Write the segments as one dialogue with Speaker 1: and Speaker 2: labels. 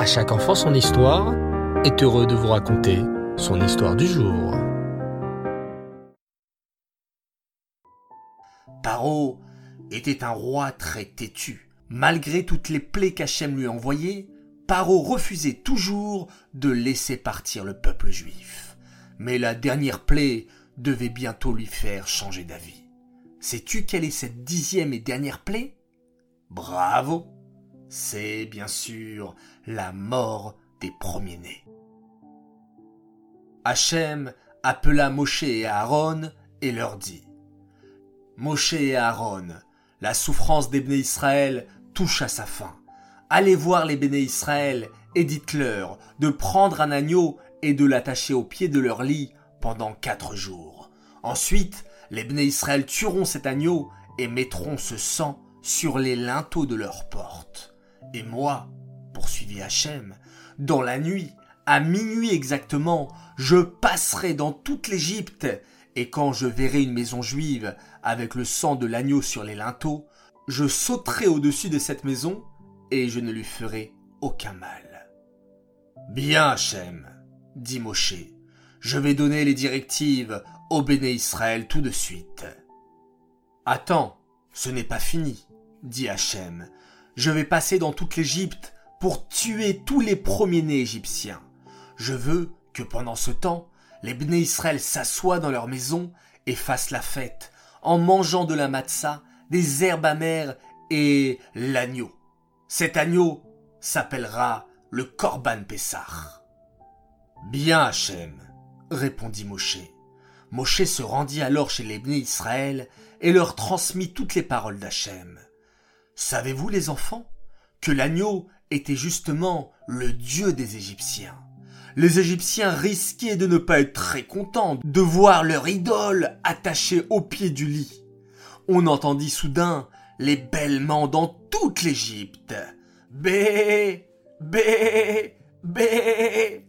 Speaker 1: À chaque enfant son histoire est heureux de vous raconter son histoire du jour.
Speaker 2: Paro était un roi très têtu. Malgré toutes les plaies qu'Hachem lui envoyait, Paro refusait toujours de laisser partir le peuple juif. Mais la dernière plaie devait bientôt lui faire changer d'avis. Sais-tu quelle est cette dixième et dernière plaie? Bravo C'est bien sûr la mort des premiers-nés. Hachem appela Moshe et Aaron et leur dit Moshe et Aaron, la souffrance des béné Israël touche à sa fin. Allez voir les béné Israël et dites-leur de prendre un agneau et de l'attacher au pied de leur lit pendant quatre jours. Ensuite, les béné Israël tueront cet agneau et mettront ce sang sur les linteaux de leurs portes. Et moi, poursuivit Hachem, dans la nuit, à minuit exactement, je passerai dans toute l'Égypte, et quand je verrai une maison juive avec le sang de l'agneau sur les linteaux, je sauterai au-dessus de cette maison, et je ne lui ferai aucun mal. Bien, Hachem, dit Moshe, je vais donner les directives au béné Israël tout de suite. Attends, ce n'est pas fini, dit Hachem. Je vais passer dans toute l'Égypte pour tuer tous les premiers-nés égyptiens. Je veux que pendant ce temps, les béné Israël s'assoient dans leur maison et fassent la fête, en mangeant de la matzah, des herbes amères et l'agneau. Cet agneau s'appellera le Korban Pessah. Bien, Hachem, répondit Moshe. Moshe se rendit alors chez les béné Israël et leur transmit toutes les paroles d'Hachem. Savez-vous, les enfants, que l'agneau était justement le dieu des Égyptiens? Les Égyptiens risquaient de ne pas être très contents de voir leur idole attachée au pied du lit. On entendit soudain les bêlements dans toute l'Égypte. Bé, bé, bé.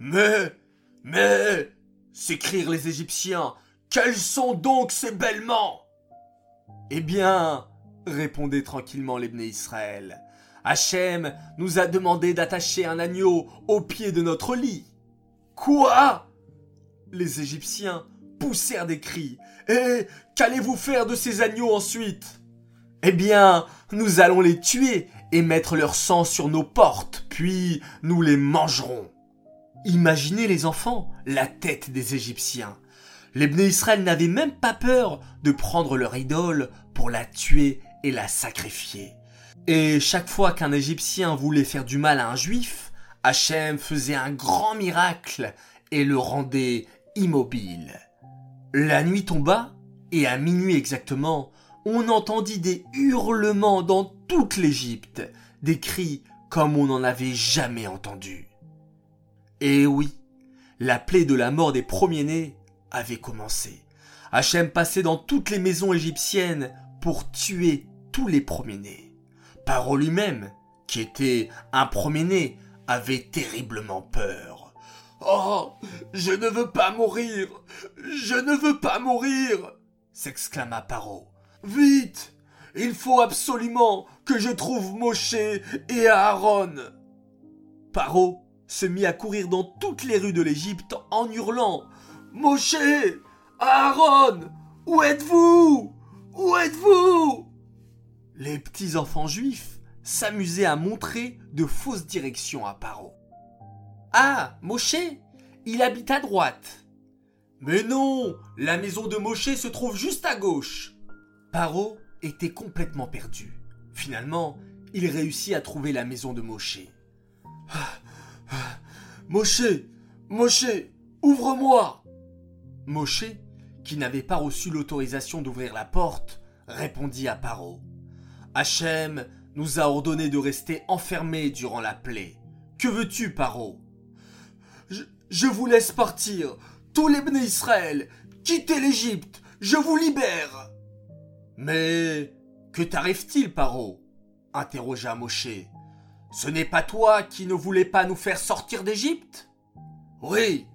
Speaker 2: Mais, mais, s'écrièrent les Égyptiens, quels sont donc ces bêlements Eh bien, répondait tranquillement l'Ebné Israël, Hachem nous a demandé d'attacher un agneau au pied de notre lit. Quoi? Les Égyptiens poussèrent des cris. Et qu'allez-vous faire de ces agneaux ensuite? Eh bien, nous allons les tuer et mettre leur sang sur nos portes, puis nous les mangerons. Imaginez les enfants, la tête des Égyptiens. Les Israël n'avaient même pas peur de prendre leur idole pour la tuer et la sacrifier. Et chaque fois qu'un Égyptien voulait faire du mal à un Juif, Hachem faisait un grand miracle et le rendait immobile. La nuit tomba, et à minuit exactement, on entendit des hurlements dans toute l'Égypte, des cris comme on n'en avait jamais entendu. Et oui, la plaie de la mort des premiers-nés avait commencé. Hachem passait dans toutes les maisons égyptiennes pour tuer les premiers-nés. Paro lui-même, qui était un premier-né, avait terriblement peur. Oh, je ne veux pas mourir, je ne veux pas mourir, s'exclama Paro. Vite, il faut absolument que je trouve Moshe et Aaron. Paro se mit à courir dans toutes les rues de l'Égypte en hurlant Moshe, Aaron, où êtes-vous? Où êtes-vous? Les petits enfants juifs s'amusaient à montrer de fausses directions à Paro. Ah, Moshe, il habite à droite. Mais non, la maison de Moshe se trouve juste à gauche. Paro était complètement perdu. Finalement, il réussit à trouver la maison de Moshe. Moshe, Moshe, ouvre-moi. Moshe, qui n'avait pas reçu l'autorisation d'ouvrir la porte, répondit à Paro. Hachem nous a ordonné de rester enfermés durant la plaie. Que veux-tu, Paro? Je, vous laisse partir. Tous les béné Israël, quittez l'Égypte. Je vous libère. Mais que t'arrive-t-il, Paro? interrogea Moshe. Ce n'est pas toi qui ne voulais pas nous faire sortir d'Égypte? Oui,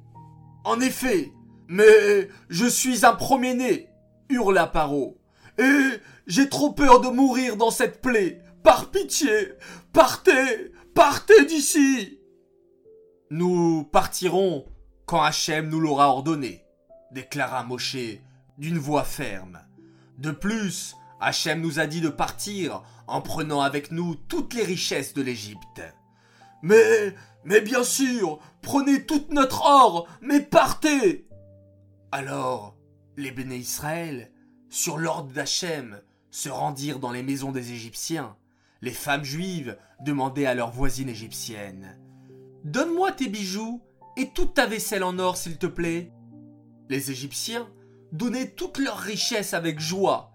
Speaker 2: en effet, mais je suis un premier-né, hurla Paro. Et j'ai trop peur de mourir dans cette plaie. Par pitié, partez, Partez d'ici Nous partirons quand Hachem nous l'aura ordonné, déclara Moshe d'une voix ferme. De plus, Hachem nous a dit de partir en prenant avec nous toutes les richesses de l'Égypte. Mais, mais bien sûr, prenez toute notre or, mais partez Alors, les béné Israël, sur l'ordre d'Hachem, se rendirent dans les maisons des Égyptiens. Les femmes juives demandaient à leurs voisines égyptiennes Donne-moi tes bijoux et toute ta vaisselle en or, s'il te plaît. Les Égyptiens donnaient toutes leurs richesses avec joie.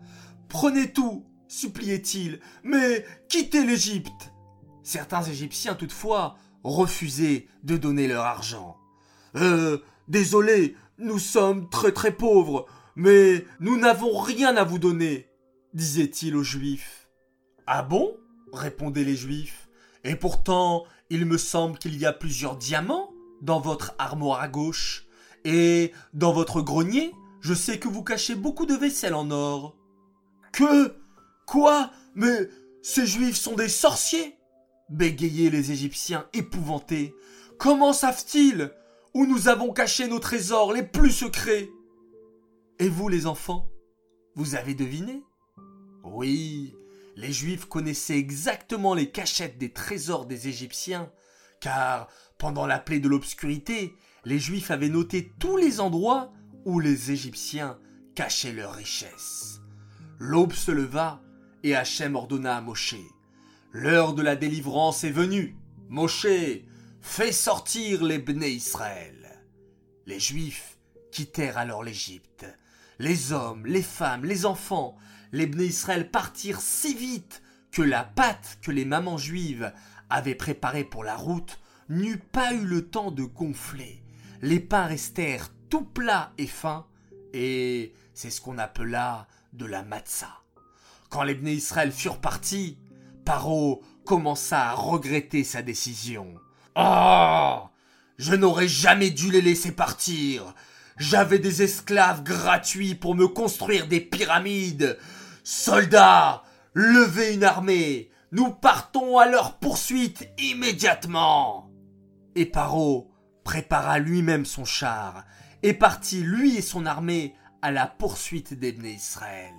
Speaker 2: Prenez tout, suppliaient-ils, mais quittez l'Égypte. Certains Égyptiens, toutefois, refusaient de donner leur argent. Euh, désolé, nous sommes très très pauvres, mais nous n'avons rien à vous donner, disait-il aux Juifs. Ah bon? répondaient les Juifs. Et pourtant, il me semble qu'il y a plusieurs diamants dans votre armoire à gauche. Et dans votre grenier, je sais que vous cachez beaucoup de vaisselle en or. Que? Quoi? Mais ces Juifs sont des sorciers? bégayaient les Égyptiens épouvantés. Comment savent-ils où nous avons caché nos trésors les plus secrets? Et vous, les enfants, vous avez deviné? Oui, les Juifs connaissaient exactement les cachettes des trésors des Égyptiens, car pendant la plaie de l'obscurité, les Juifs avaient noté tous les endroits où les Égyptiens cachaient leurs richesses. L'aube se leva et Hachem ordonna à Moshe L'heure de la délivrance est venue. Moshe, fais sortir les Bnei Israël. Les Juifs quittèrent alors l'Égypte. Les hommes, les femmes, les enfants, les Bnei Israël partirent si vite que la pâte que les mamans juives avaient préparée pour la route n'eut pas eu le temps de gonfler. Les pains restèrent tout plats et fins, et c'est ce qu'on appela de la matzah. Quand les Bnei Israël furent partis, Paro commença à regretter sa décision. Ah Je n'aurais jamais dû les laisser partir. J'avais des esclaves gratuits pour me construire des pyramides. Soldats, levez une armée. Nous partons à leur poursuite immédiatement. Et Paro prépara lui-même son char et partit lui et son armée à la poursuite des Israël.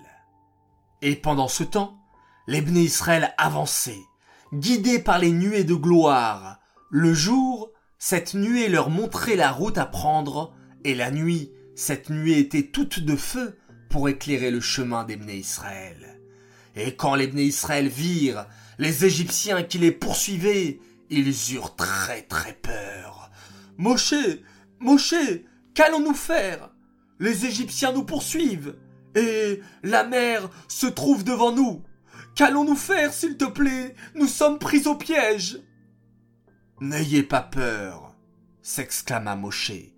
Speaker 2: Et pendant ce temps, les Israël avançaient, guidés par les nuées de gloire. Le jour, cette nuée leur montrait la route à prendre, et la nuit, cette nuée était toute de feu pour éclairer le chemin des Israël. Et quand les Israël virent les Égyptiens qui les poursuivaient, ils eurent très très peur. Moshe, Moshe, qu'allons-nous faire? Les Égyptiens nous poursuivent, et la mer se trouve devant nous. Qu'allons-nous faire, s'il te plaît? Nous sommes pris au piège. N'ayez pas peur, s'exclama Moshe.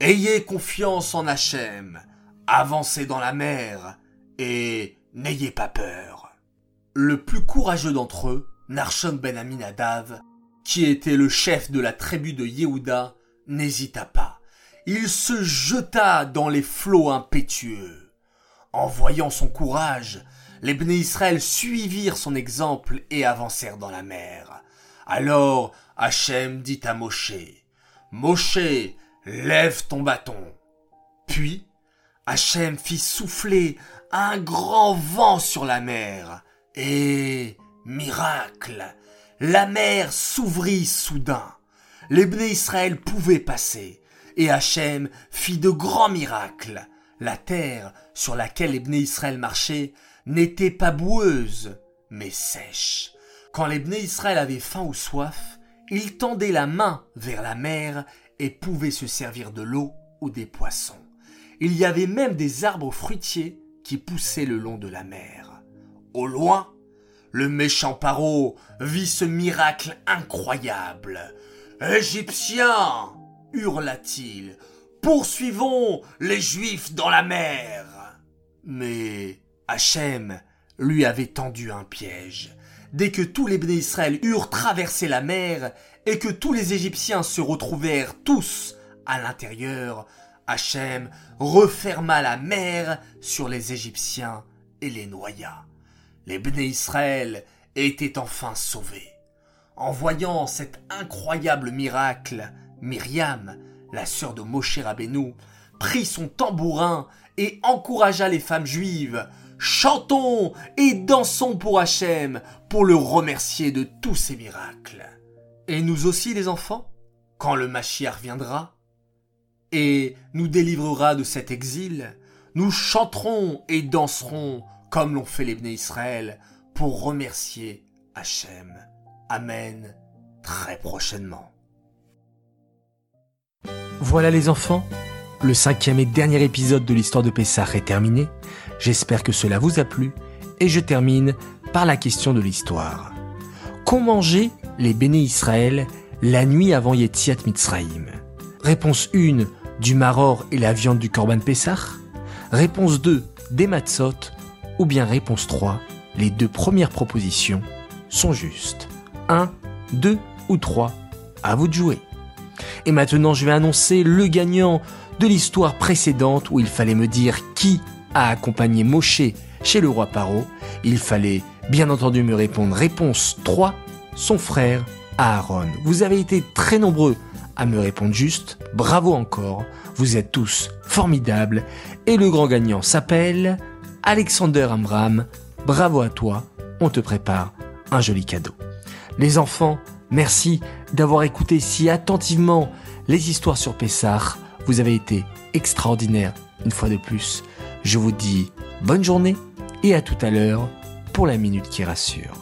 Speaker 2: Ayez confiance en Hachem. Avancez dans la mer et n'ayez pas peur. Le plus courageux d'entre eux, Narshon ben Aminadav, qui était le chef de la tribu de Yehuda, n'hésita pas. Il se jeta dans les flots impétueux. En voyant son courage, les Bnei Israël suivirent son exemple et avancèrent dans la mer. Alors Hachem dit à Moshe, Moshe, lève ton bâton. Puis Hachem fit souffler un grand vent sur la mer, et, miracle, la mer s'ouvrit soudain. Les Bnei Israël pouvaient passer, et Hachem fit de grands miracles. La terre sur laquelle les Israël marchaient n'était pas boueuse, mais sèche. Quand les Israël avaient faim ou soif, ils tendaient la main vers la mer et pouvaient se servir de l'eau ou des poissons. Il y avait même des arbres fruitiers qui poussaient le long de la mer. Au loin, le méchant Paro vit ce miracle incroyable. Égyptiens hurla-t-il, poursuivons les Juifs dans la mer. Mais Hachem lui avait tendu un piège. Dès que tous les Bnei Israël eurent traversé la mer et que tous les Égyptiens se retrouvèrent tous à l'intérieur, Hachem referma la mer sur les Égyptiens et les noya. Les Bnei Israël étaient enfin sauvés. En voyant cet incroyable miracle, Myriam, la sœur de Moshe Rabbeinu, prit son tambourin et encouragea les femmes juives. Chantons et dansons pour Hachem, pour le remercier de tous ses miracles. Et nous aussi les enfants, quand le Mashiach viendra, et nous délivrera de cet exil, nous chanterons et danserons comme l'ont fait les Bnei Israël pour remercier Hachem. Amen. Très prochainement.
Speaker 1: Voilà les enfants, le cinquième et dernier épisode de l'histoire de Pessah est terminé. J'espère que cela vous a plu et je termine par la question de l'histoire. Qu'ont mangé les béné Israël la nuit avant Yetziat Mitzrayim? Réponse 1, du maror et la viande du Korban Pessah? Réponse 2, des matzot? Ou bien réponse 3, les deux premières propositions sont justes? 1, 2 ou 3, à vous de jouer. Et maintenant, je vais annoncer le gagnant de l'histoire précédente où il fallait me dire qui a accompagné Moshe chez le roi Paro. Il fallait bien entendu me répondre réponse 3, son frère Aaron. Vous avez été très nombreux à me répondre juste. Bravo encore. Vous êtes tous formidables. Et le grand gagnant s'appelle Alexander Amram. Bravo à toi. On te prépare un joli cadeau. Les enfants, merci d'avoir écouté si attentivement les histoires sur Pessah. Vous avez été extraordinaires une fois de plus. Je vous dis bonne journée et à tout à l'heure pour la minute qui rassure.